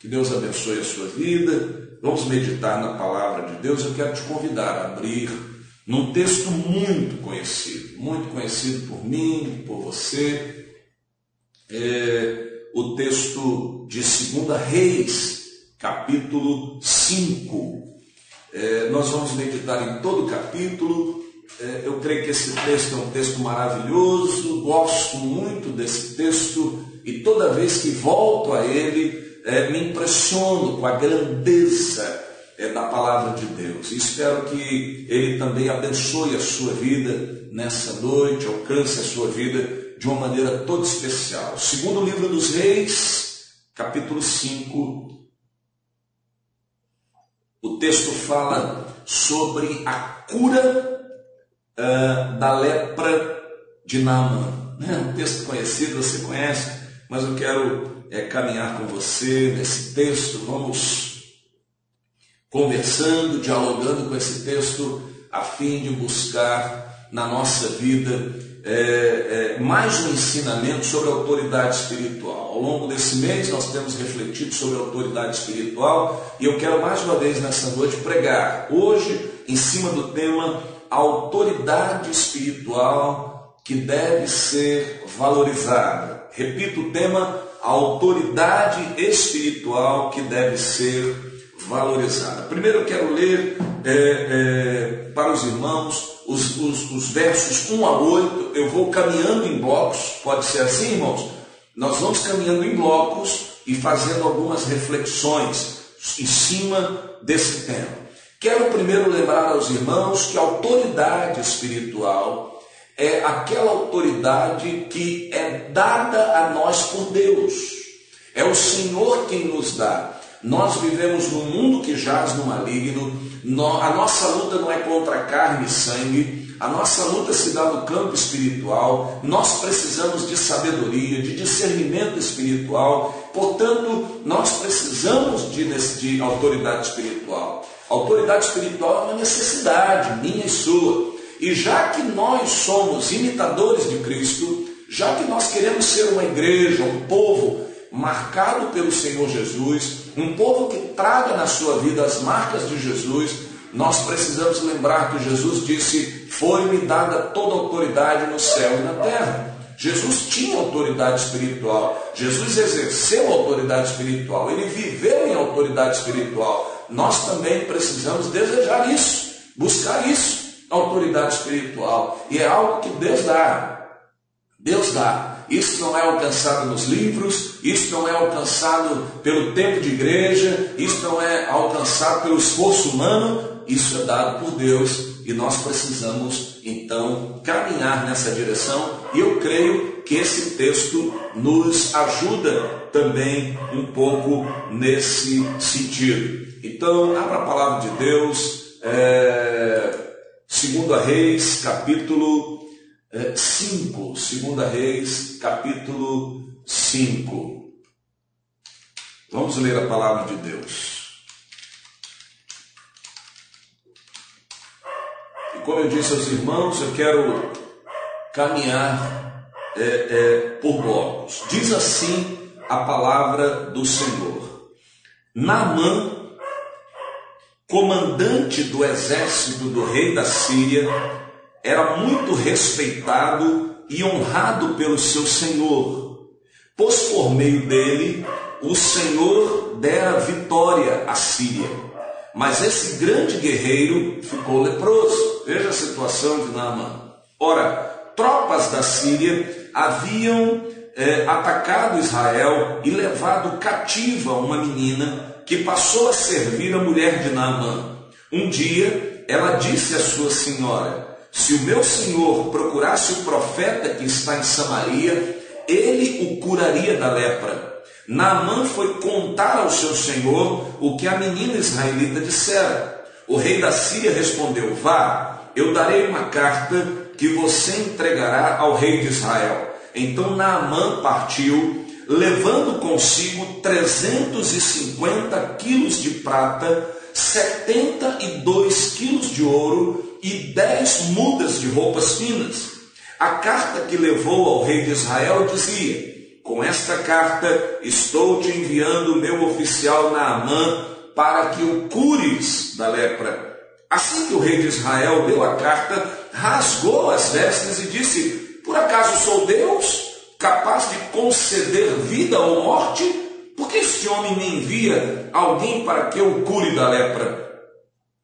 Que Deus abençoe a sua vida. Vamos meditar na palavra de Deus. Eu quero te convidar a abrir num texto muito conhecido, muito conhecido por mim, por você. É o texto de 2 Reis, capítulo 5. É, nós vamos meditar em todo o capítulo. É, eu creio que esse texto é um texto maravilhoso, gosto muito desse texto e toda vez que volto a ele, é, me impressiono com a grandeza é, da palavra de Deus. E espero que Ele também abençoe a sua vida nessa noite, alcance a sua vida de uma maneira toda especial. Segundo livro dos Reis, capítulo 5, o texto fala sobre a cura uh, da lepra de Naamã. É um texto conhecido, você conhece, mas eu quero é, caminhar com você nesse texto, vamos conversando, dialogando com esse texto, a fim de buscar na nossa vida é, é, mais um ensinamento sobre autoridade espiritual. Ao longo desse mês nós temos refletido sobre autoridade espiritual e eu quero mais uma vez nessa noite pregar, hoje, em cima do tema autoridade espiritual que deve ser valorizada. Repito o tema a autoridade espiritual que deve ser valorizada. Primeiro eu quero ler é, é, para os irmãos os, os, os versos 1 a 8. Eu vou caminhando em blocos, pode ser assim, irmãos? Nós vamos caminhando em blocos e fazendo algumas reflexões em cima desse tema. Quero primeiro lembrar aos irmãos que a autoridade espiritual é aquela autoridade que é dada a nós por Deus. É o Senhor quem nos dá. Nós vivemos num mundo que jaz no maligno, a nossa luta não é contra carne e sangue, a nossa luta se dá no campo espiritual, nós precisamos de sabedoria, de discernimento espiritual, portanto, nós precisamos de, de autoridade espiritual. A autoridade espiritual é uma necessidade minha e sua. E já que nós somos imitadores de Cristo, já que nós queremos ser uma igreja, um povo marcado pelo Senhor Jesus, um povo que traga na sua vida as marcas de Jesus, nós precisamos lembrar que Jesus disse: Foi-me dada toda autoridade no céu e na terra. Jesus tinha autoridade espiritual, Jesus exerceu autoridade espiritual, ele viveu em autoridade espiritual. Nós também precisamos desejar isso, buscar isso autoridade espiritual. E é algo que Deus dá. Deus dá. Isso não é alcançado nos livros, isso não é alcançado pelo tempo de igreja, isso não é alcançado pelo esforço humano, isso é dado por Deus e nós precisamos então caminhar nessa direção. E eu creio que esse texto nos ajuda também um pouco nesse sentido. Então, abra a palavra de Deus. É Segunda Reis, capítulo 5. Eh, Segunda Reis, capítulo 5. Vamos ler a palavra de Deus. E como eu disse aos irmãos, eu quero caminhar é, é, por blocos. Diz assim a palavra do Senhor. Naamã comandante do exército do rei da Síria, era muito respeitado e honrado pelo seu senhor, pois por meio dele o Senhor dera vitória à Síria. Mas esse grande guerreiro ficou leproso. Veja a situação de Naamã. Ora, tropas da Síria haviam é, atacado Israel e levado cativa uma menina que passou a servir a mulher de Naamã. Um dia ela disse à sua senhora: Se o meu senhor procurasse o profeta que está em Samaria, ele o curaria da lepra. Naamã foi contar ao seu senhor o que a menina israelita dissera. O rei da Síria respondeu: Vá, eu darei uma carta que você entregará ao rei de Israel. Então Naamã partiu levando consigo 350 quilos de prata, 72 quilos de ouro e 10 mudas de roupas finas. A carta que levou ao rei de Israel dizia: Com esta carta estou te enviando meu oficial Naamã para que o cures da lepra. Assim que o rei de Israel leu a carta, rasgou as vestes e disse: Por acaso sou Deus, capaz de conceder vida ou morte? Por que este homem me envia alguém para que eu cure da lepra?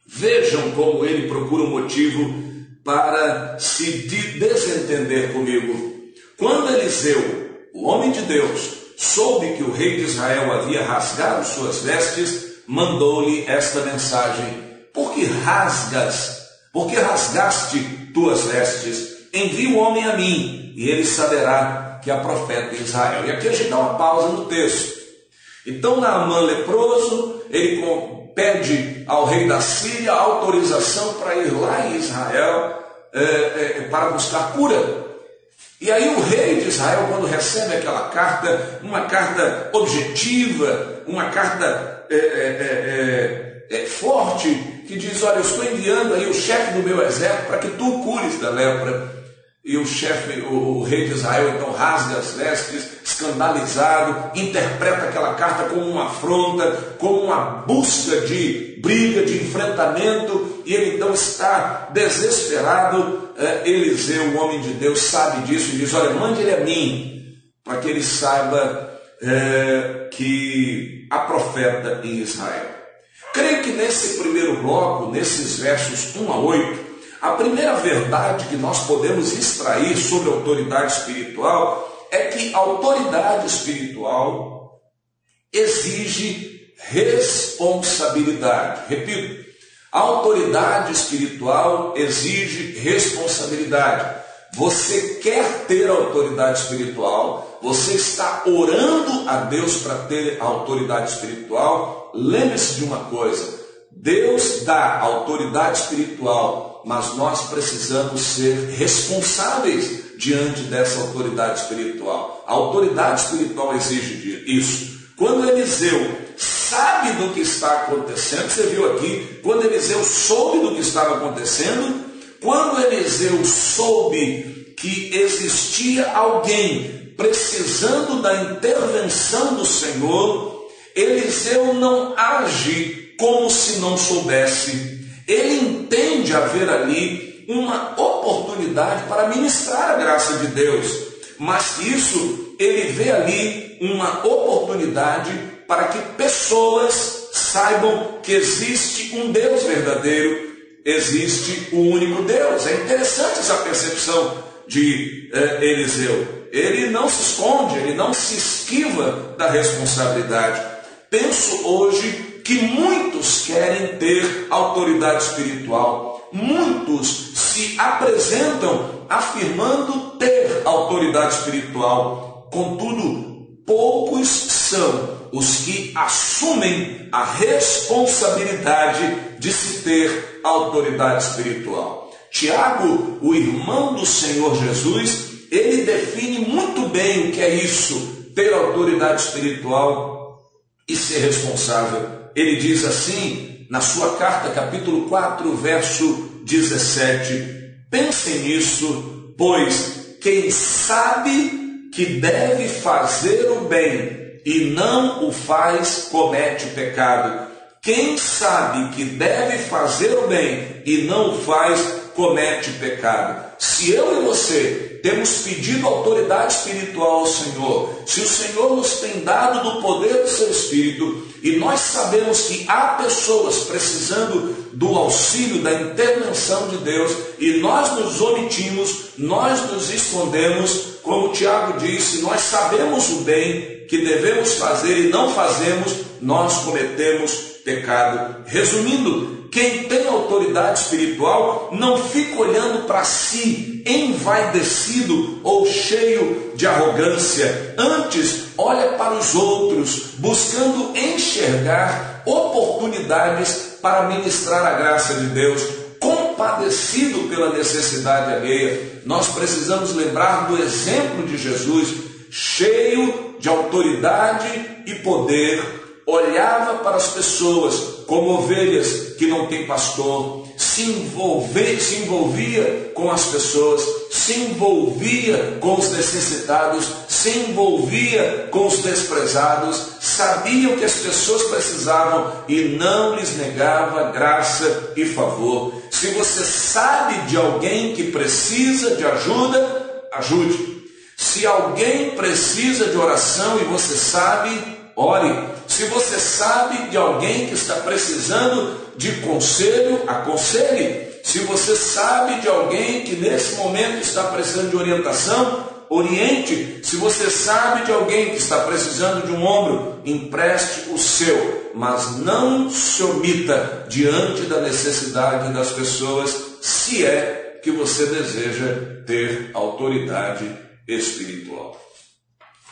Vejam como ele procura um motivo para se desentender comigo. Quando Eliseu, o homem de Deus, soube que o rei de Israel havia rasgado suas vestes, mandou-lhe esta mensagem: Por que rasgas? Por que rasgaste tuas vestes? Envie o homem a mim, e ele saberá que é profeta em Israel. E aqui a gente dá uma pausa no texto. Então Naamã leproso, ele pede ao rei da Síria autorização para ir lá em Israel é, é, para buscar cura. E aí o rei de Israel, quando recebe aquela carta, uma carta objetiva, uma carta é, é, é, é forte, que diz, olha, eu estou enviando aí o chefe do meu exército para que tu cures da lepra. E o chefe, o, o, rei de Israel, então rasga as vestes, escandalizado, interpreta aquela carta como uma afronta, como uma busca de briga, de enfrentamento, e ele então está desesperado. É, Eliseu, o homem de Deus, sabe disso e diz: Olha, mande ele a mim, para que ele saiba é, que há profeta em Israel. Creio que nesse primeiro bloco, nesses versos 1 a 8, a primeira verdade que nós podemos extrair sobre autoridade espiritual é que autoridade espiritual exige responsabilidade. Repito, a autoridade espiritual exige responsabilidade. Você quer ter autoridade espiritual, você está orando a Deus para ter autoridade espiritual. Lembre-se de uma coisa: Deus dá autoridade espiritual, mas nós precisamos ser responsáveis diante dessa autoridade espiritual. A autoridade espiritual exige isso. Quando Eliseu sabe do que está acontecendo, você viu aqui, quando Eliseu soube do que estava acontecendo, quando Eliseu soube que existia alguém precisando da intervenção do Senhor, Eliseu não age como se não soubesse. Ele entende haver ali uma oportunidade para ministrar a graça de Deus, mas isso ele vê ali uma oportunidade para que pessoas saibam que existe um Deus verdadeiro, existe o um único Deus. É interessante essa percepção de eh, Eliseu. Ele não se esconde, ele não se esquiva da responsabilidade. Penso hoje que muitos querem ter autoridade espiritual, muitos se apresentam afirmando ter autoridade espiritual, contudo, poucos são os que assumem a responsabilidade de se ter autoridade espiritual. Tiago, o irmão do Senhor Jesus, ele define muito bem o que é isso, ter autoridade espiritual e ser responsável ele diz assim, na sua carta, capítulo 4, verso 17: Pensem nisso, pois quem sabe que deve fazer o bem e não o faz, comete pecado. Quem sabe que deve fazer o bem e não o faz, comete pecado. Se eu e você temos pedido autoridade espiritual ao Senhor, se o Senhor nos tem dado do poder do seu Espírito, e nós sabemos que há pessoas precisando do auxílio, da intervenção de Deus, e nós nos omitimos, nós nos escondemos, como Tiago disse, nós sabemos o bem que devemos fazer e não fazemos, nós cometemos pecado. Resumindo, quem tem autoridade espiritual não fica olhando para si envaidecido ou cheio de arrogância. Antes, olha para os outros, buscando enxergar oportunidades para ministrar a graça de Deus. Compadecido pela necessidade alheia, nós precisamos lembrar do exemplo de Jesus, cheio de autoridade e poder olhava para as pessoas como ovelhas que não têm pastor, se envolvia, se envolvia com as pessoas, se envolvia com os necessitados, se envolvia com os desprezados, sabia o que as pessoas precisavam e não lhes negava graça e favor. Se você sabe de alguém que precisa de ajuda, ajude. Se alguém precisa de oração e você sabe, ore. Se você sabe de alguém que está precisando de conselho, aconselhe. Se você sabe de alguém que nesse momento está precisando de orientação, oriente. Se você sabe de alguém que está precisando de um ombro, empreste o seu, mas não se omita diante da necessidade das pessoas, se é que você deseja ter autoridade espiritual.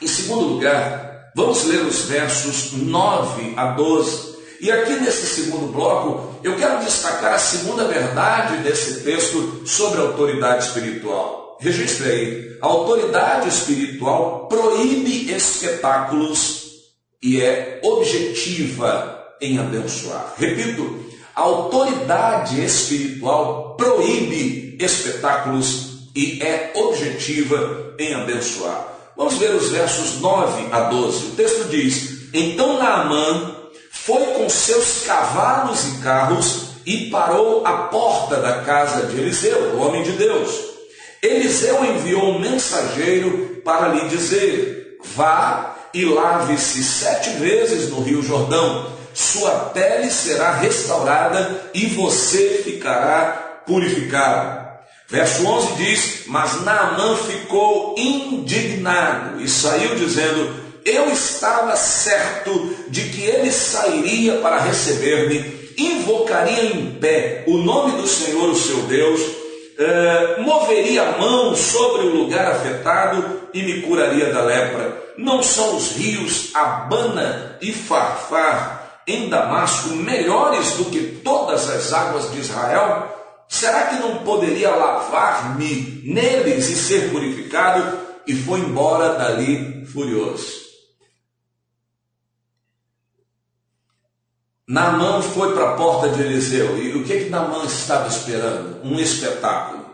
Em segundo lugar, Vamos ler os versos 9 a 12. E aqui nesse segundo bloco, eu quero destacar a segunda verdade desse texto sobre a autoridade espiritual. Registre aí: a autoridade espiritual proíbe espetáculos e é objetiva em abençoar. Repito, a autoridade espiritual proíbe espetáculos e é objetiva em abençoar. Vamos ver os versos 9 a 12. O texto diz: Então Naamã foi com seus cavalos e carros e parou à porta da casa de Eliseu, o homem de Deus. Eliseu enviou um mensageiro para lhe dizer: Vá e lave-se sete vezes no rio Jordão, sua pele será restaurada e você ficará purificado. Verso 11 diz: Mas Naamã ficou indignado e saiu dizendo: Eu estava certo de que ele sairia para receber-me, invocaria em pé o nome do Senhor, o seu Deus, eh, moveria a mão sobre o lugar afetado e me curaria da lepra. Não são os rios Abana e Farfar em Damasco melhores do que todas as águas de Israel? Será que não poderia lavar-me neles e ser purificado? E foi embora dali furioso. Naamã foi para a porta de Eliseu. E o que que Naamã estava esperando? Um espetáculo.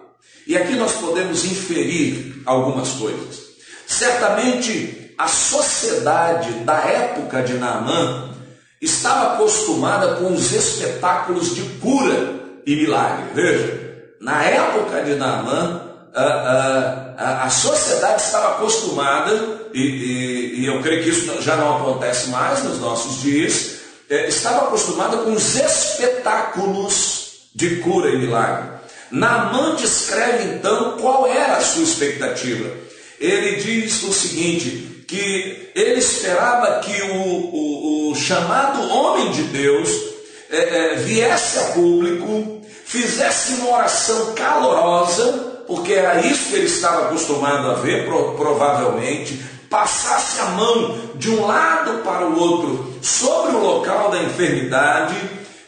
E aqui nós podemos inferir algumas coisas. Certamente a sociedade da época de Naamã estava acostumada com os espetáculos de cura e milagre. Veja, na época de Naamã, a, a, a, sociedade estava acostumada, e, e, e, eu creio que isso já não acontece mais nos nossos dias, é, estava acostumada com os espetáculos de cura e milagre. Naamã descreve então qual era a sua expectativa. Ele diz o seguinte: que ele esperava que o, o, o chamado homem de Deus é, é, viesse a público, fizesse uma oração calorosa, porque era isso que ele estava acostumado a ver, provavelmente, passasse a mão de um lado para o outro sobre o local da enfermidade,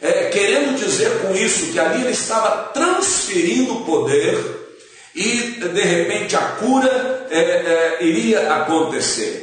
é, querendo dizer com isso que ali ele estava transferindo poder e de repente a cura é, é, iria acontecer.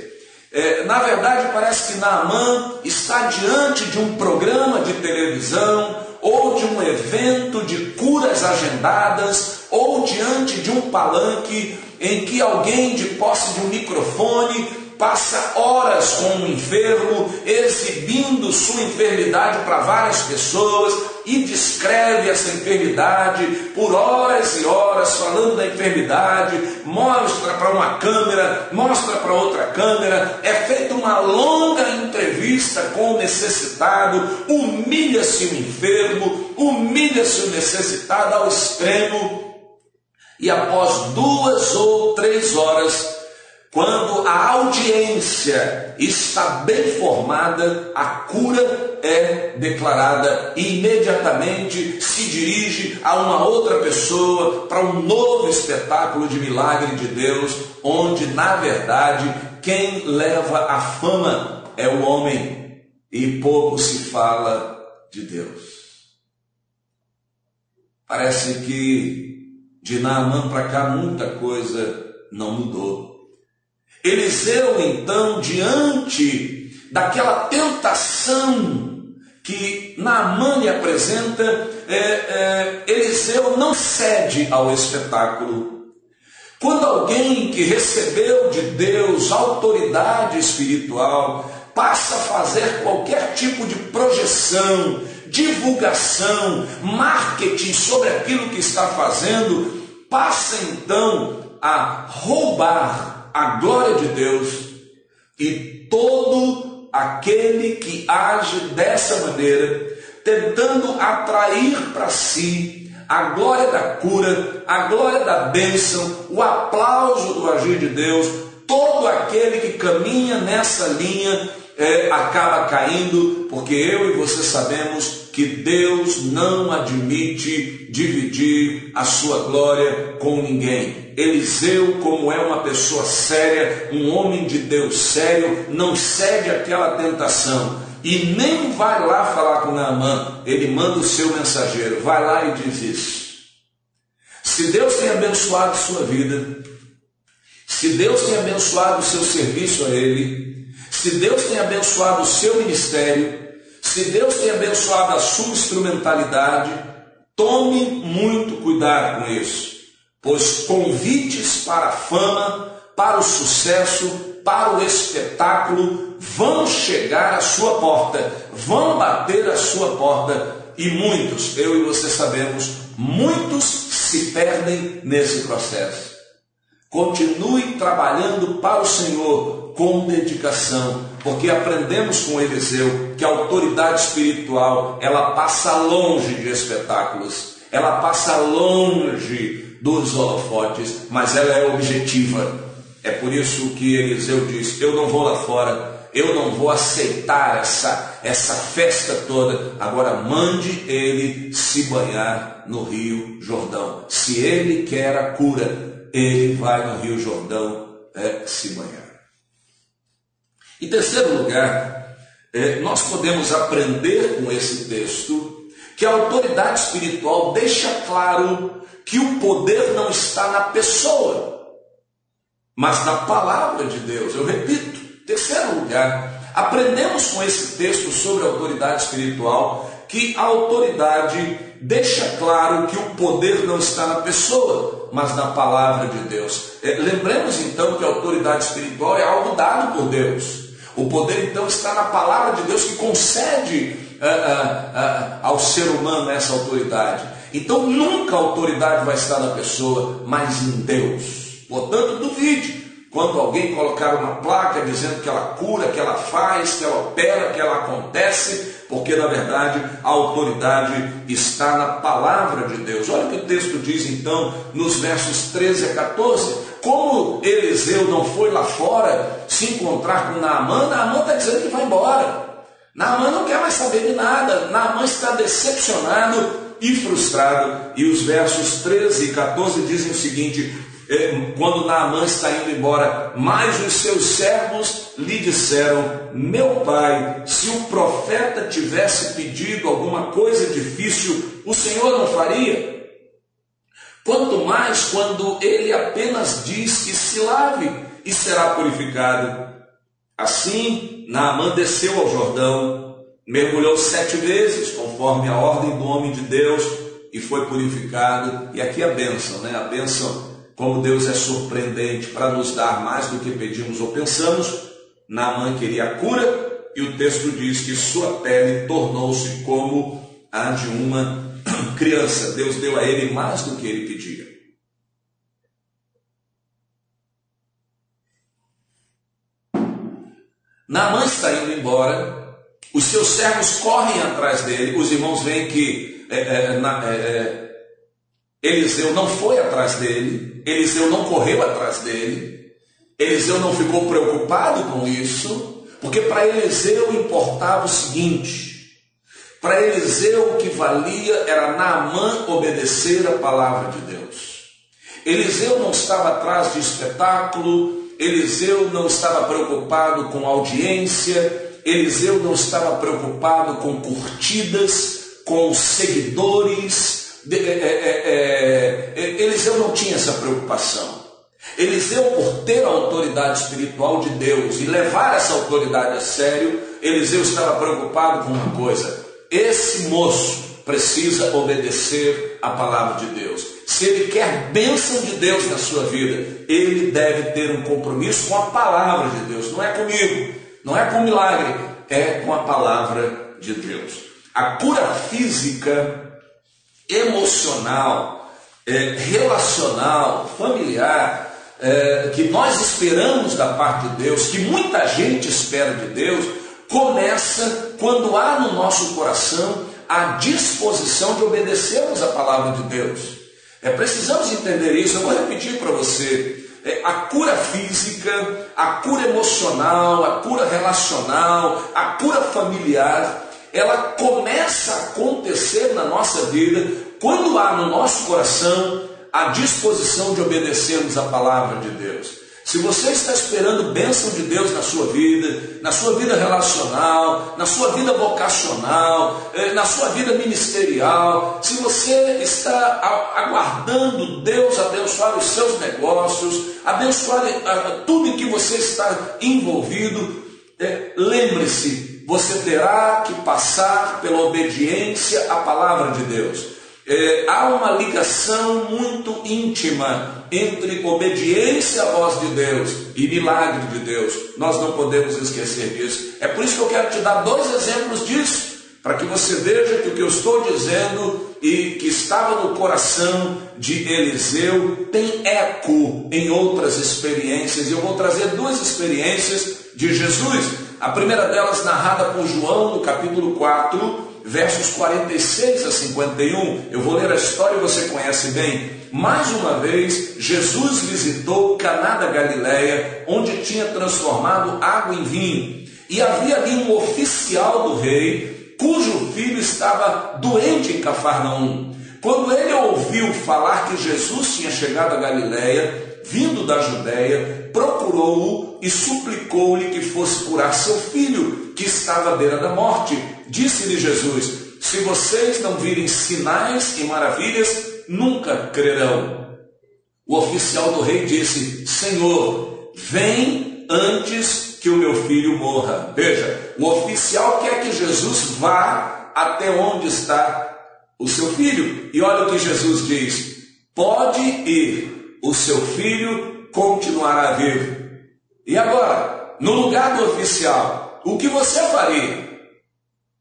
É, na verdade, parece que Naamã está diante de um programa de televisão ou de um evento de curas agendadas ou diante de um palanque em que alguém de posse de um microfone passa horas com um enfermo, exibindo sua enfermidade para várias pessoas e descreve essa enfermidade por horas e horas, falando da enfermidade, mostra para uma câmera, mostra para outra câmera, é feita uma longa entrevista com o necessitado, humilha-se o enfermo, humilha-se o necessitado ao extremo, e após duas ou três horas, quando a audiência está bem formada, a cura é declarada e imediatamente se dirige a uma outra pessoa para um novo espetáculo de milagre de Deus, onde na verdade quem leva a fama é o homem e pouco se fala de Deus. Parece que de Naamã para cá muita coisa não mudou. Eliseu, então, diante daquela tentação que Naamã lhe apresenta, é, é, Eliseu não cede ao espetáculo. Quando alguém que recebeu de Deus autoridade espiritual passa a fazer qualquer tipo de projeção, divulgação, marketing sobre aquilo que está fazendo, passa então a roubar a glória de Deus e todo aquele que age dessa maneira, tentando atrair para si a glória da cura, a glória da bênção, o aplauso do agir de Deus, todo aquele que caminha nessa linha é, acaba caindo, porque eu e você sabemos que Deus não admite dividir a sua glória com ninguém. Eliseu, como é uma pessoa séria, um homem de Deus sério, não cede àquela tentação e nem vai lá falar com Naamã, ele manda o seu mensageiro, vai lá e diz isso. Se Deus tem abençoado sua vida, se Deus tem abençoado o seu serviço a Ele, se Deus tem abençoado o seu ministério, se Deus tem abençoado a sua instrumentalidade, tome muito cuidado com isso, pois convites para a fama, para o sucesso, para o espetáculo vão chegar à sua porta, vão bater à sua porta, e muitos, eu e você sabemos, muitos se perdem nesse processo. Continue trabalhando para o Senhor com dedicação, porque aprendemos com Eliseu que a autoridade espiritual, ela passa longe de espetáculos, ela passa longe dos holofotes, mas ela é objetiva. É por isso que Eliseu diz: Eu não vou lá fora, eu não vou aceitar essa, essa festa toda. Agora mande ele se banhar no Rio Jordão. Se ele quer a cura, ele vai no Rio Jordão é, se banhar. Em terceiro lugar, é, nós podemos aprender com esse texto que a autoridade espiritual deixa claro que o poder não está na pessoa mas na palavra de Deus. Eu repito, terceiro lugar, aprendemos com esse texto sobre autoridade espiritual que a autoridade deixa claro que o poder não está na pessoa, mas na palavra de Deus. É, lembremos então que a autoridade espiritual é algo dado por Deus. O poder então está na palavra de Deus que concede uh, uh, uh, ao ser humano essa autoridade. Então nunca a autoridade vai estar na pessoa, mas em Deus. Portanto, duvide quando alguém colocar uma placa dizendo que ela cura, que ela faz, que ela opera, que ela acontece, porque na verdade a autoridade está na palavra de Deus. Olha o que o texto diz então nos versos 13 a 14. Como Eliseu não foi lá fora se encontrar com Naamã, Naamã está dizendo que vai embora. Naamã não quer mais saber de nada. Naamã está decepcionado e frustrado. E os versos 13 e 14 dizem o seguinte: é, quando Naamã está indo embora, mas os seus servos lhe disseram: Meu pai, se o profeta tivesse pedido alguma coisa difícil, o Senhor não faria? Quanto mais quando ele apenas diz que se lave e será purificado. Assim, Naamã desceu ao Jordão, mergulhou sete vezes, conforme a ordem do homem de Deus, e foi purificado. E aqui a bênção, né? A bênção como Deus é surpreendente para nos dar mais do que pedimos ou pensamos, Naamã queria a cura e o texto diz que sua pele tornou-se como a de uma criança. Deus deu a ele mais do que ele pedia. Naamã está indo embora, os seus servos correm atrás dele, os irmãos veem que é, é, na, é, é Eliseu não foi atrás dele, Eliseu não correu atrás dele, Eliseu não ficou preocupado com isso, porque para Eliseu importava o seguinte: para Eliseu o que valia era Naamã obedecer a palavra de Deus. Eliseu não estava atrás de espetáculo, Eliseu não estava preocupado com audiência, Eliseu não estava preocupado com curtidas, com seguidores, é, é, é, Eliseu não tinha essa preocupação. Eliseu, por ter a autoridade espiritual de Deus e levar essa autoridade a sério, Eliseu estava preocupado com uma coisa: esse moço precisa obedecer a palavra de Deus. Se ele quer bênção de Deus na sua vida, ele deve ter um compromisso com a palavra de Deus. Não é comigo, não é com milagre, é com a palavra de Deus. A cura física, emocional, é, relacional, familiar, é, que nós esperamos da parte de Deus, que muita gente espera de Deus, começa quando há no nosso coração a disposição de obedecermos a palavra de Deus. É, precisamos entender isso. Eu vou repetir para você. É, a cura física, a cura emocional, a cura relacional, a cura familiar, ela começa a acontecer na nossa vida quando há no nosso coração a disposição de obedecermos a palavra de Deus. Se você está esperando bênção de Deus na sua vida, na sua vida relacional, na sua vida vocacional, eh, na sua vida ministerial, se você está aguardando Deus abençoar os seus negócios, abençoar eh, tudo em que você está envolvido, eh, lembre-se, você terá que passar pela obediência à palavra de Deus é, há uma ligação muito íntima entre obediência à voz de Deus e milagre de Deus. Nós não podemos esquecer disso. É por isso que eu quero te dar dois exemplos disso, para que você veja que o que eu estou dizendo e que estava no coração de Eliseu tem eco em outras experiências. E eu vou trazer duas experiências de Jesus. A primeira delas narrada por João no capítulo 4, versos 46 a 51. Eu vou ler a história e você conhece bem. Mais uma vez, Jesus visitou Caná da Galileia, onde tinha transformado água em vinho. E havia ali um oficial do rei, cujo filho estava doente em Cafarnaum. Quando ele ouviu falar que Jesus tinha chegado a Galileia, vindo da Judéia, procurou-o e suplicou-lhe que fosse curar seu filho, que estava à beira da morte. Disse-lhe Jesus: Se vocês não virem sinais e maravilhas, nunca crerão. O oficial do rei disse: Senhor, vem antes que o meu filho morra. Veja, o oficial quer que Jesus vá até onde está o seu filho. E olha o que Jesus diz: Pode ir, o seu filho continuará vivo. E agora, no lugar do oficial, o que você faria?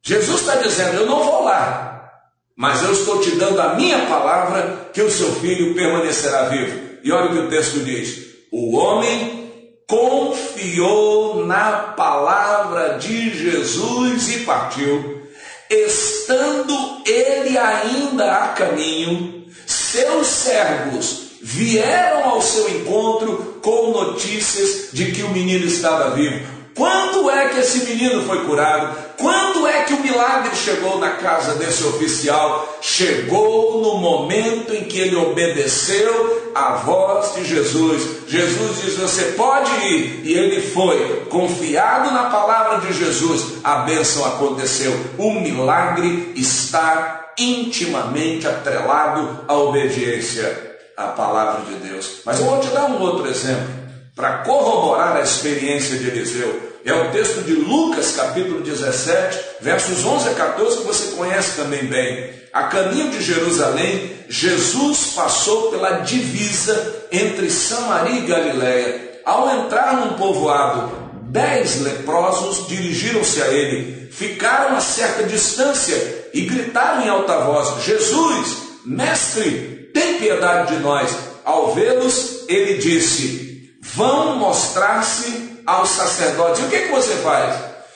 Jesus está dizendo: Eu não vou lá, mas eu estou te dando a minha palavra que o seu filho permanecerá vivo. E olha o que o texto diz: O homem confiou na palavra de Jesus e partiu. Estando ele ainda a caminho, seus servos vieram ao seu encontro com notícias de que o menino estava vivo. Quando é que esse menino foi curado? Quando é que o milagre chegou na casa desse oficial? Chegou no momento em que ele obedeceu à voz de Jesus. Jesus diz: Você pode ir. E ele foi, confiado na palavra de Jesus. A bênção aconteceu. O milagre está intimamente atrelado à obediência à palavra de Deus. Mas eu vou te dar um outro exemplo para corroborar a experiência de Eliseu. É o texto de Lucas, capítulo 17, versos 11 a 14, que você conhece também bem. A caminho de Jerusalém, Jesus passou pela divisa entre Samaria e Galiléia. Ao entrar num povoado, dez leprosos dirigiram-se a ele, ficaram a certa distância e gritaram em alta voz: Jesus, mestre, tem piedade de nós. Ao vê-los, ele disse: vão mostrar-se aos sacerdotes. E o que, que você faz?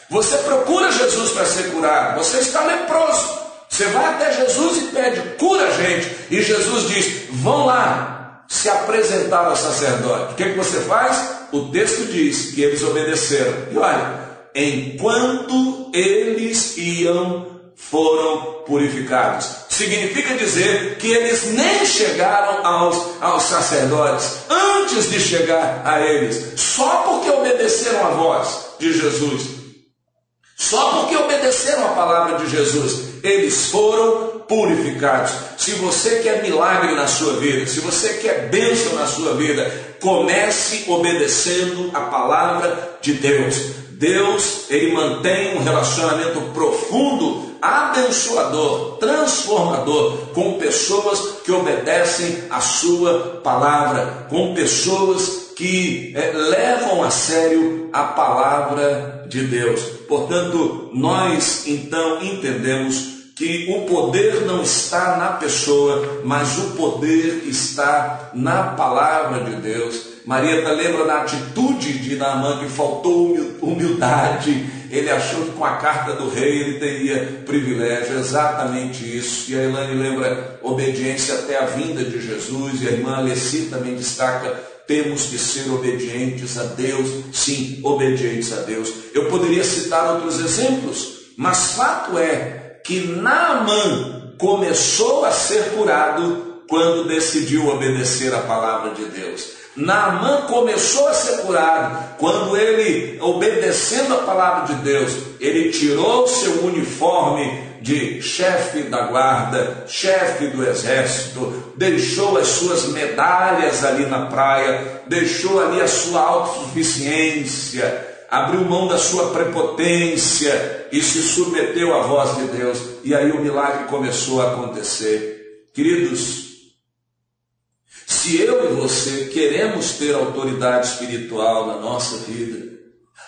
Você procura Jesus para ser curado. Você está leproso. Você vai até Jesus e pede, cura a gente. E Jesus diz: vão lá se apresentar ao sacerdote. O que, que você faz? O texto diz que eles obedeceram. E olha, enquanto eles iam, foram purificados significa dizer que eles nem chegaram aos, aos sacerdotes antes de chegar a eles, só porque obedeceram a voz de Jesus, só porque obedeceram a palavra de Jesus, eles foram purificados. Se você quer milagre na sua vida, se você quer bênção na sua vida, comece obedecendo a palavra de Deus. Deus, ele mantém um relacionamento profundo abençoador, transformador, com pessoas que obedecem a sua palavra, com pessoas que é, levam a sério a palavra de Deus. Portanto, nós então entendemos que o poder não está na pessoa, mas o poder está na palavra de Deus. Maria lembra da atitude de Naamã que faltou humildade. Ele achou que com a carta do rei ele teria privilégio, exatamente isso. E a Elane lembra obediência até a vinda de Jesus, e a irmã Alessi também destaca temos que ser obedientes a Deus, sim, obedientes a Deus. Eu poderia citar outros exemplos, mas fato é que Naamã começou a ser curado quando decidiu obedecer a palavra de Deus. Naamã começou a ser curado quando ele, obedecendo a palavra de Deus, ele tirou seu uniforme de chefe da guarda, chefe do exército, deixou as suas medalhas ali na praia, deixou ali a sua autossuficiência, abriu mão da sua prepotência e se submeteu à voz de Deus. E aí o milagre começou a acontecer. Queridos, se eu e você queremos ter autoridade espiritual na nossa vida,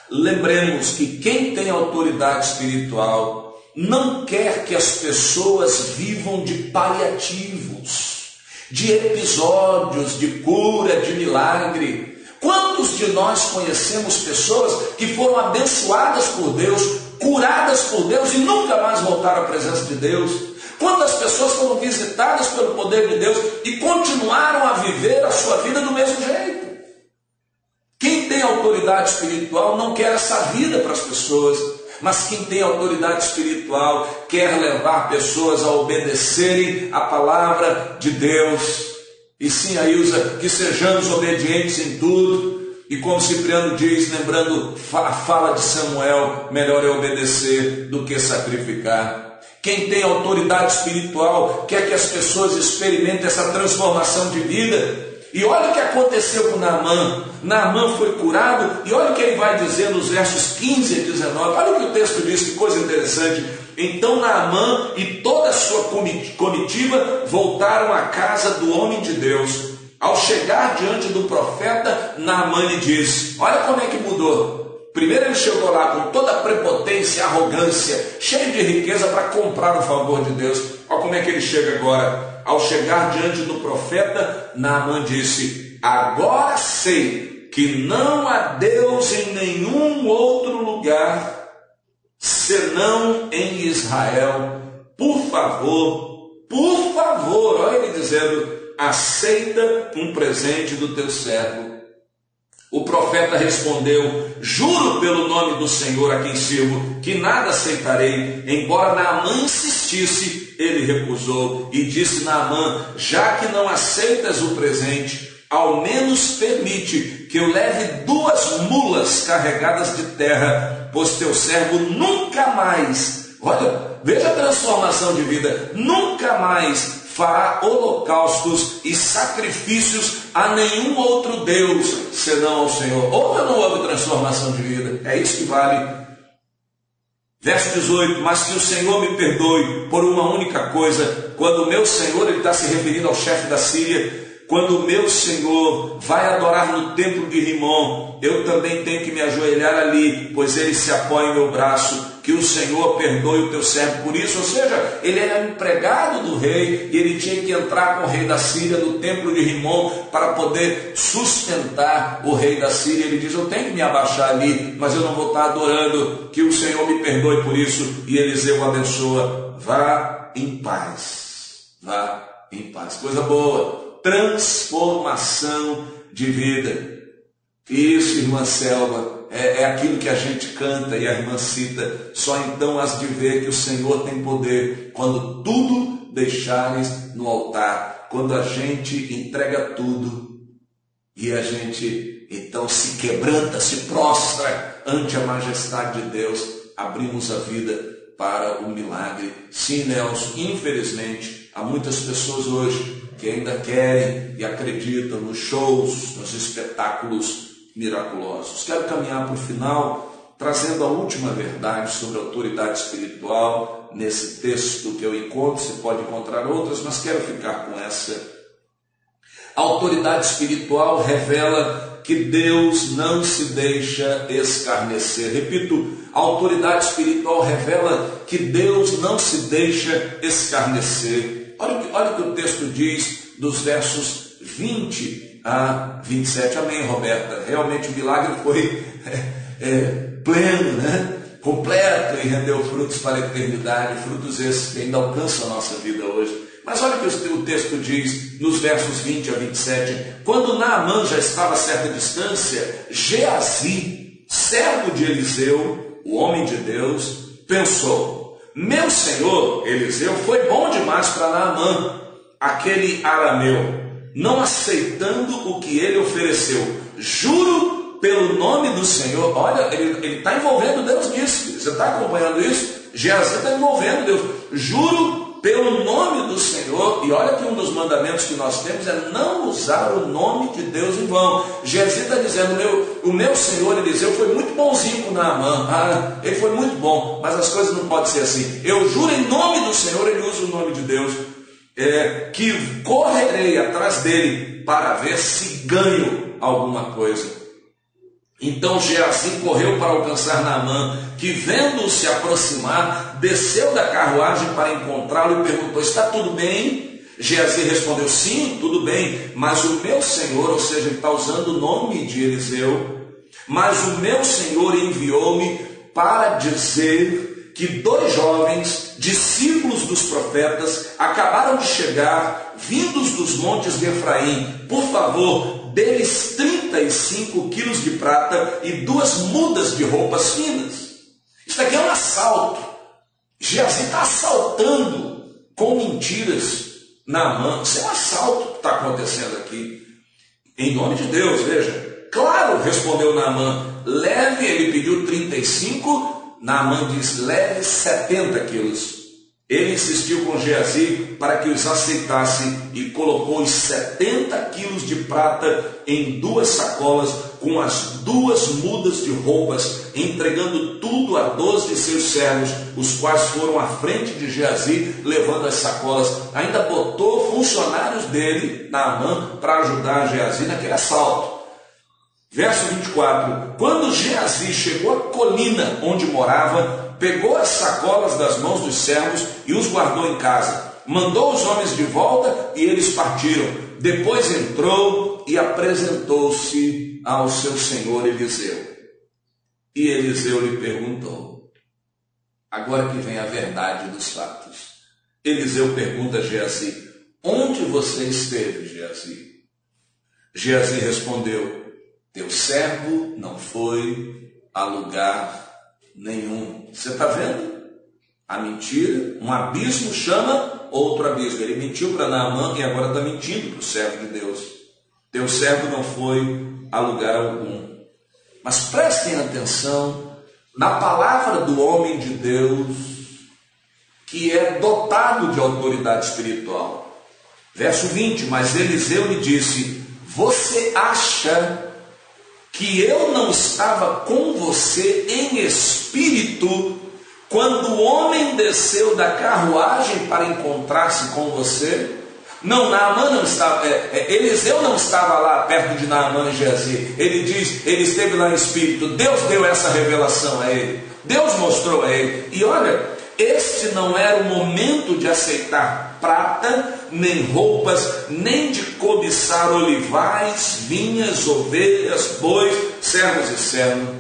lembremos que quem tem autoridade espiritual não quer que as pessoas vivam de paliativos, de episódios de cura, de milagre. Quantos de nós conhecemos pessoas que foram abençoadas por Deus, curadas por Deus e nunca mais voltaram à presença de Deus? Quantas pessoas foram visitadas pelo poder de Deus e continuaram a viver a sua vida do mesmo jeito? Quem tem autoridade espiritual não quer essa vida para as pessoas. Mas quem tem autoridade espiritual quer levar pessoas a obedecerem a palavra de Deus. E sim, Ailza, que sejamos obedientes em tudo. E como Cipriano diz, lembrando a fala de Samuel, melhor é obedecer do que sacrificar. Quem tem autoridade espiritual quer que as pessoas experimentem essa transformação de vida e olha o que aconteceu com Naamã. Naamã foi curado, e olha o que ele vai dizer nos versos 15 e 19. Olha o que o texto diz, que coisa interessante. Então Naamã e toda a sua comitiva voltaram à casa do homem de Deus. Ao chegar diante do profeta, Naamã lhe diz: Olha como é que mudou. Primeiro ele chegou lá com toda a prepotência, arrogância, cheio de riqueza para comprar o favor de Deus. Olha como é que ele chega agora ao chegar diante do profeta, Naamã disse: Agora sei que não há Deus em nenhum outro lugar senão em Israel. Por favor, por favor, olha ele dizendo: aceita um presente do teu servo. O profeta respondeu: Juro pelo nome do Senhor a quem sirvo, que nada aceitarei. Embora Naamã insistisse, ele recusou e disse: Naamã, já que não aceitas o presente, ao menos permite que eu leve duas mulas carregadas de terra, pois teu servo nunca mais, olha, veja a transformação de vida, nunca mais fará holocaustos e sacrifícios a nenhum outro Deus senão ao Senhor. Houve ou não houve transformação de vida? É isso que vale. Verso 18: Mas que o Senhor me perdoe por uma única coisa, quando o meu Senhor, ele está se referindo ao chefe da Síria, quando o meu Senhor vai adorar no templo de Rimon, eu também tenho que me ajoelhar ali, pois ele se apoia em meu braço que o Senhor perdoe o teu servo por isso. Ou seja, ele era empregado do rei e ele tinha que entrar com o rei da Síria no templo de Rimon para poder sustentar o rei da Síria. Ele diz: Eu tenho que me abaixar ali, mas eu não vou estar adorando. Que o Senhor me perdoe por isso. E Eliseu abençoa. Vá em paz. Vá em paz. Coisa boa. Transformação de vida. Isso, irmã Selva é, é aquilo que a gente canta e a irmã cita, só então has de ver que o Senhor tem poder quando tudo deixares no altar, quando a gente entrega tudo e a gente então se quebranta, se prostra ante a majestade de Deus, abrimos a vida para o milagre. Sim, Nelson, infelizmente, há muitas pessoas hoje que ainda querem e acreditam nos shows, nos espetáculos miraculosos. Quero caminhar para o final, trazendo a última verdade sobre a autoridade espiritual nesse texto que eu encontro. Você pode encontrar outras, mas quero ficar com essa. A autoridade espiritual revela que Deus não se deixa escarnecer. Repito, a autoridade espiritual revela que Deus não se deixa escarnecer. Olha olha o, que o texto diz dos versos 20 a 27. Amém, Roberta? Realmente o milagre foi é, é, pleno, né? completo e rendeu frutos para a eternidade, frutos esses que ainda alcançam a nossa vida hoje. Mas olha o que o texto diz nos versos 20 a 27. Quando Naamã já estava a certa distância, Geazi, servo de Eliseu, o homem de Deus, pensou: Meu senhor Eliseu foi bom demais para Naamã, aquele arameu, não aceitando o que ele ofereceu. Juro pelo nome do Senhor. Olha, ele está envolvendo Deus nisso. Você está acompanhando isso? Geazi está envolvendo Deus. Juro pelo nome do Senhor, e olha que um dos mandamentos que nós temos é não usar o nome de Deus em vão. Jesus está dizendo: meu, o meu Senhor Eliseu foi muito bonzinho com Naamã, ah, ele foi muito bom, mas as coisas não podem ser assim. Eu juro em nome do Senhor, ele usa o nome de Deus, é, que correrei atrás dele para ver se ganho alguma coisa. Então Geazi correu para alcançar Naamã, que vendo-o se aproximar, desceu da carruagem para encontrá-lo e perguntou: Está tudo bem? Geazi respondeu: Sim, tudo bem, mas o meu senhor, ou seja, ele está usando o nome de Eliseu, mas o meu senhor enviou-me para dizer que dois jovens, discípulos dos profetas, acabaram de chegar, vindos dos montes de Efraim. Por favor, deles 35 quilos de prata e duas mudas de roupas finas. Isso aqui é um assalto. Geazi está assaltando com mentiras na mão. Isso é um assalto que está acontecendo aqui. Em nome de Deus, veja. Claro, respondeu Naamã, leve, ele pediu 35, Naamã diz, leve 70 quilos. Ele insistiu com Geazi para que os aceitasse e colocou os 70 quilos de prata em duas sacolas com as duas mudas de roupas, entregando tudo a doze de seus servos, os quais foram à frente de Geazi, levando as sacolas. Ainda botou funcionários dele na mão para ajudar Geazi naquele assalto. Verso 24: Quando Geazi chegou à colina onde morava, pegou as sacolas das mãos dos servos e os guardou em casa. Mandou os homens de volta e eles partiram. Depois entrou e apresentou-se ao seu senhor Eliseu. E Eliseu lhe perguntou: Agora que vem a verdade dos fatos. Eliseu pergunta a Geazi: Onde você esteve, Geazi? Geazi respondeu: Teu servo não foi a lugar nenhum. Você está vendo? A mentira, um abismo chama outro abismo. Ele mentiu para Naamã e agora está mentindo para o servo de Deus. Teu servo não foi a lugar algum. Mas prestem atenção na palavra do homem de Deus, que é dotado de autoridade espiritual. Verso 20: Mas Eliseu lhe disse: Você acha que eu não estava com você em espírito quando o homem desceu da carruagem para encontrar-se com você? Não, Naamã não estava, é, é, Eliseu não estava lá perto de Naamã e Geazi. Ele diz, ele esteve lá em espírito. Deus deu essa revelação a ele. Deus mostrou a ele. E olha, este não era o momento de aceitar prata, nem roupas, nem de cobiçar olivais, vinhas, ovelhas, bois, servos e servos.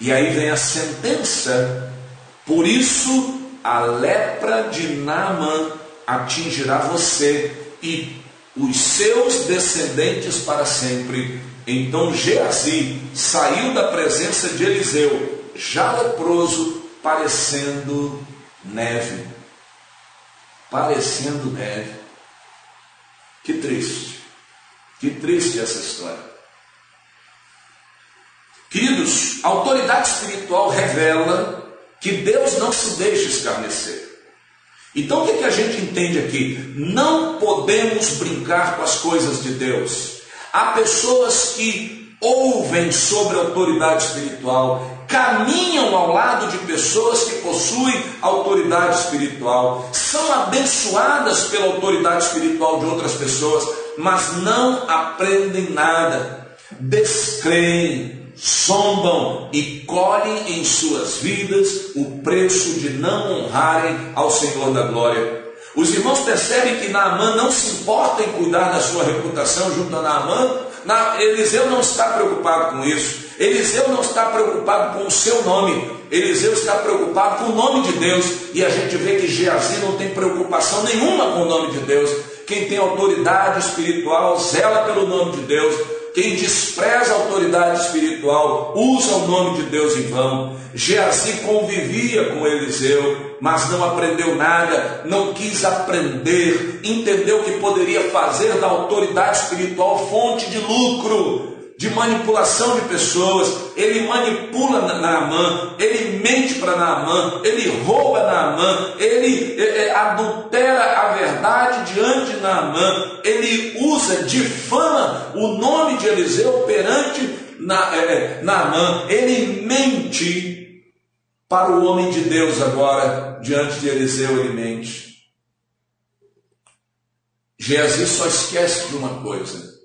E aí vem a sentença. Por isso a lepra de Naamã atingirá você e os seus descendentes para sempre. Então Geazi saiu da presença de Eliseu, já leproso, parecendo neve. Parecendo neve. Que triste. Que triste essa história. Queridos, a autoridade espiritual revela que Deus não se deixa escarnecer. Então o que, que a gente entende aqui? Não podemos brincar com as coisas de Deus. Há pessoas que ouvem sobre a autoridade espiritual, caminham ao lado de pessoas que possuem autoridade espiritual, são abençoadas pela autoridade espiritual de outras pessoas, mas não aprendem nada, descreem, zombam e colhem em suas vidas o preço de não honrarem ao Senhor da glória. Os irmãos percebem que Naamã não se importa em cuidar da sua reputação junto a Naamã. Na, Eliseu não está preocupado com isso. Eliseu não está preocupado com o seu nome. Eliseu está preocupado com o nome de Deus. E a gente vê que Geazi não tem preocupação nenhuma com o nome de Deus. Quem tem autoridade espiritual zela pelo nome de Deus. Quem despreza a autoridade espiritual usa o nome de Deus em vão. Geazi convivia com Eliseu, mas não aprendeu nada, não quis aprender, entendeu que poderia fazer da autoridade espiritual fonte de lucro de manipulação de pessoas, ele manipula Naamã, ele mente para Naamã, ele rouba Naamã, ele é, é, adultera a verdade diante de Naamã, ele usa, difama o nome de Eliseu perante na, é, é, Naamã, ele mente para o homem de Deus agora, diante de Eliseu ele mente. Geazi só esquece de uma coisa,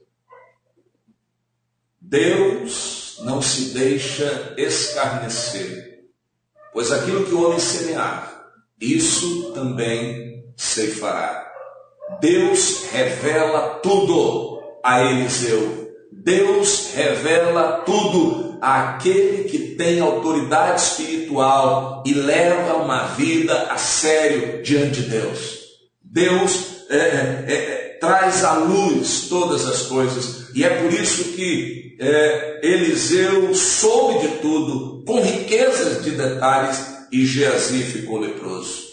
Deus não se deixa escarnecer, pois aquilo que o homem semear, isso também ceifará. Deus revela tudo a Eliseu. Deus revela tudo àquele que tem autoridade espiritual e leva uma vida a sério diante de Deus. Deus é, é, é, traz à luz todas as coisas, e é por isso que é, Eliseu soube de tudo, com riquezas de detalhes, e Geazi ficou leproso.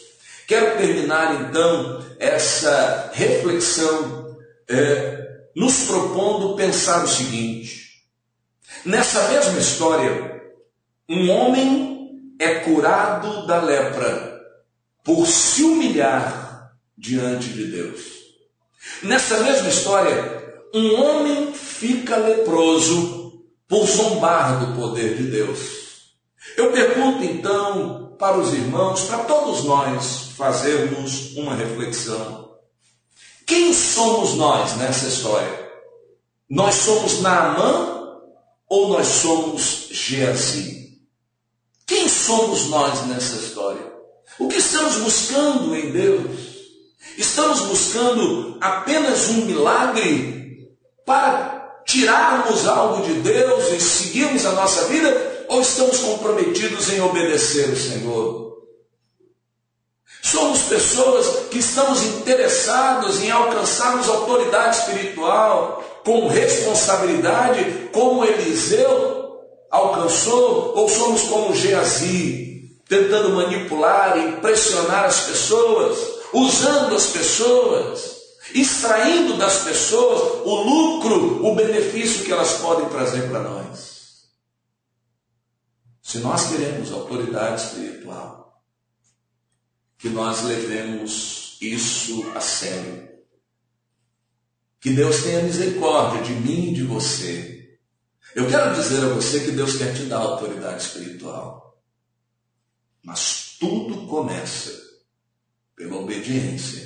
Quero terminar então essa reflexão é, nos propondo pensar o seguinte: nessa mesma história, um homem é curado da lepra por se humilhar diante de Deus. Nessa mesma história, um homem fica leproso por zombar do poder de Deus. Eu pergunto então para os irmãos, para todos nós fazermos uma reflexão. Quem somos nós nessa história? Nós somos Naamã ou nós somos Geazi? Quem somos nós nessa história? O que estamos buscando em Deus? Estamos buscando apenas um milagre para tirarmos algo de Deus e seguirmos a nossa vida, ou estamos comprometidos em obedecer o Senhor? Somos pessoas que estamos interessados em alcançarmos autoridade espiritual com responsabilidade, como Eliseu alcançou, ou somos como Geazi, tentando manipular e impressionar as pessoas, usando as pessoas extraindo das pessoas o lucro, o benefício que elas podem trazer para nós. Se nós queremos autoridade espiritual, que nós levemos isso a sério. Que Deus tenha misericórdia de mim e de você. Eu quero dizer a você que Deus quer te dar autoridade espiritual. Mas tudo começa pela obediência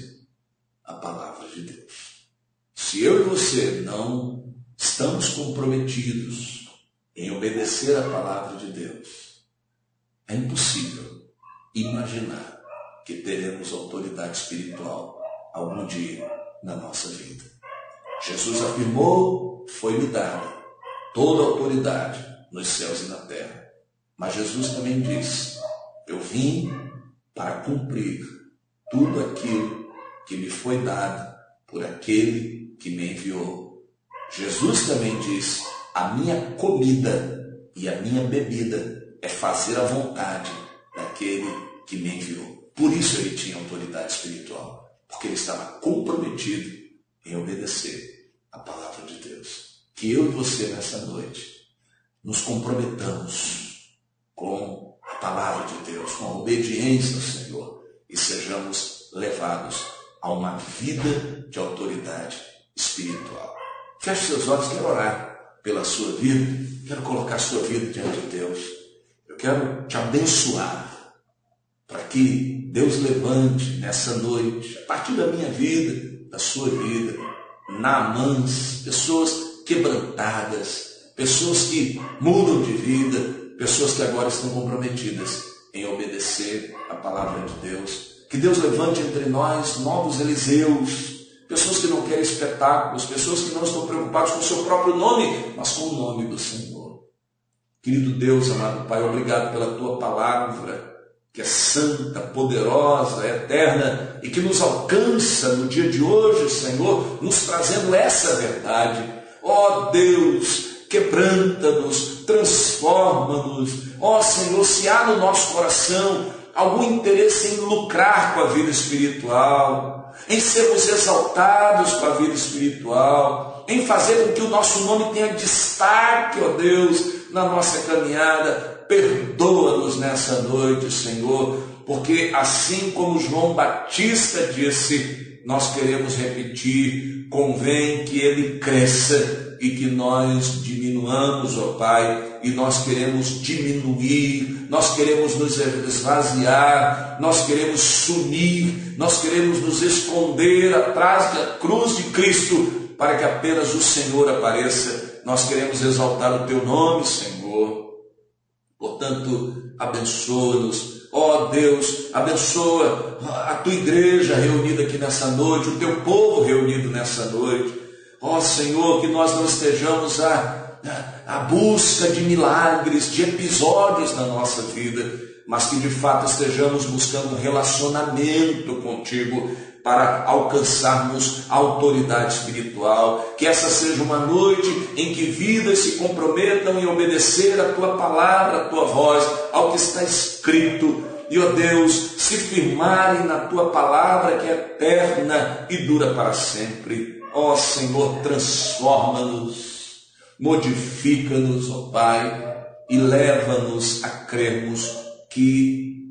à palavra de Deus. Se eu e você não estamos comprometidos em obedecer a palavra de Deus, é impossível imaginar que teremos autoridade espiritual algum dia na nossa vida. Jesus afirmou: foi-me dada toda a autoridade nos céus e na terra. Mas Jesus também disse: eu vim para cumprir tudo aquilo que me foi dado por aquele que me enviou. Jesus também disse: A minha comida e a minha bebida é fazer a vontade daquele que me enviou. Por isso ele tinha autoridade espiritual, porque ele estava comprometido em obedecer a palavra de Deus. Que eu e você nessa noite nos comprometamos com a palavra de Deus, com a obediência ao Senhor e sejamos levados a uma vida de autoridade espiritual. Feche seus olhos, quero orar pela sua vida, quero colocar sua vida diante de Deus. Eu quero te abençoar para que Deus levante nessa noite, a partir da minha vida, da sua vida, namãs, pessoas quebrantadas, pessoas que mudam de vida, pessoas que agora estão comprometidas em obedecer a palavra de Deus. Que Deus levante entre nós novos Eliseus, pessoas que não querem espetáculos, pessoas que não estão preocupadas com o seu próprio nome, mas com o nome do Senhor. Querido Deus, amado Pai, obrigado pela tua palavra que é santa, poderosa, eterna e que nos alcança no dia de hoje, Senhor, nos trazendo essa verdade. Ó oh, Deus, quebranta-nos, transforma-nos. Ó oh, Senhor, se há no nosso coração algum interesse em lucrar com a vida espiritual, em sermos exaltados com a vida espiritual, em fazer com que o nosso nome tenha destaque, ó Deus, na nossa caminhada, Perdoa-nos nessa noite, Senhor, porque assim como João Batista disse, nós queremos repetir: convém que ele cresça e que nós diminuamos, ó Pai, e nós queremos diminuir, nós queremos nos esvaziar, nós queremos sumir, nós queremos nos esconder atrás da cruz de Cristo, para que apenas o Senhor apareça. Nós queremos exaltar o teu nome, Senhor. Portanto, abençoa-nos. Ó oh, Deus, abençoa a tua igreja reunida aqui nessa noite, o teu povo reunido nessa noite. Ó oh, Senhor, que nós não estejamos à, à busca de milagres, de episódios na nossa vida, mas que de fato estejamos buscando um relacionamento contigo, para alcançarmos a autoridade espiritual. Que essa seja uma noite em que vidas se comprometam em obedecer a tua palavra, a tua voz, ao que está escrito. E, ó Deus, se firmarem na tua palavra que é eterna e dura para sempre. Ó Senhor, transforma-nos, modifica-nos, ó Pai, e leva-nos a crermos que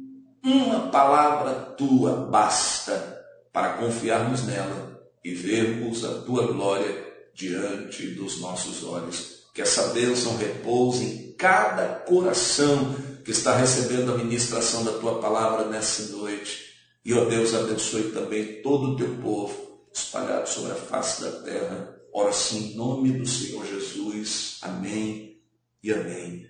uma palavra tua basta para confiarmos nela e vermos a tua glória diante dos nossos olhos. Que essa bênção repouse em cada coração que está recebendo a ministração da tua palavra nessa noite. E, ó Deus, abençoe também todo o teu povo espalhado sobre a face da terra. Ora sim, em nome do Senhor Jesus. Amém e amém.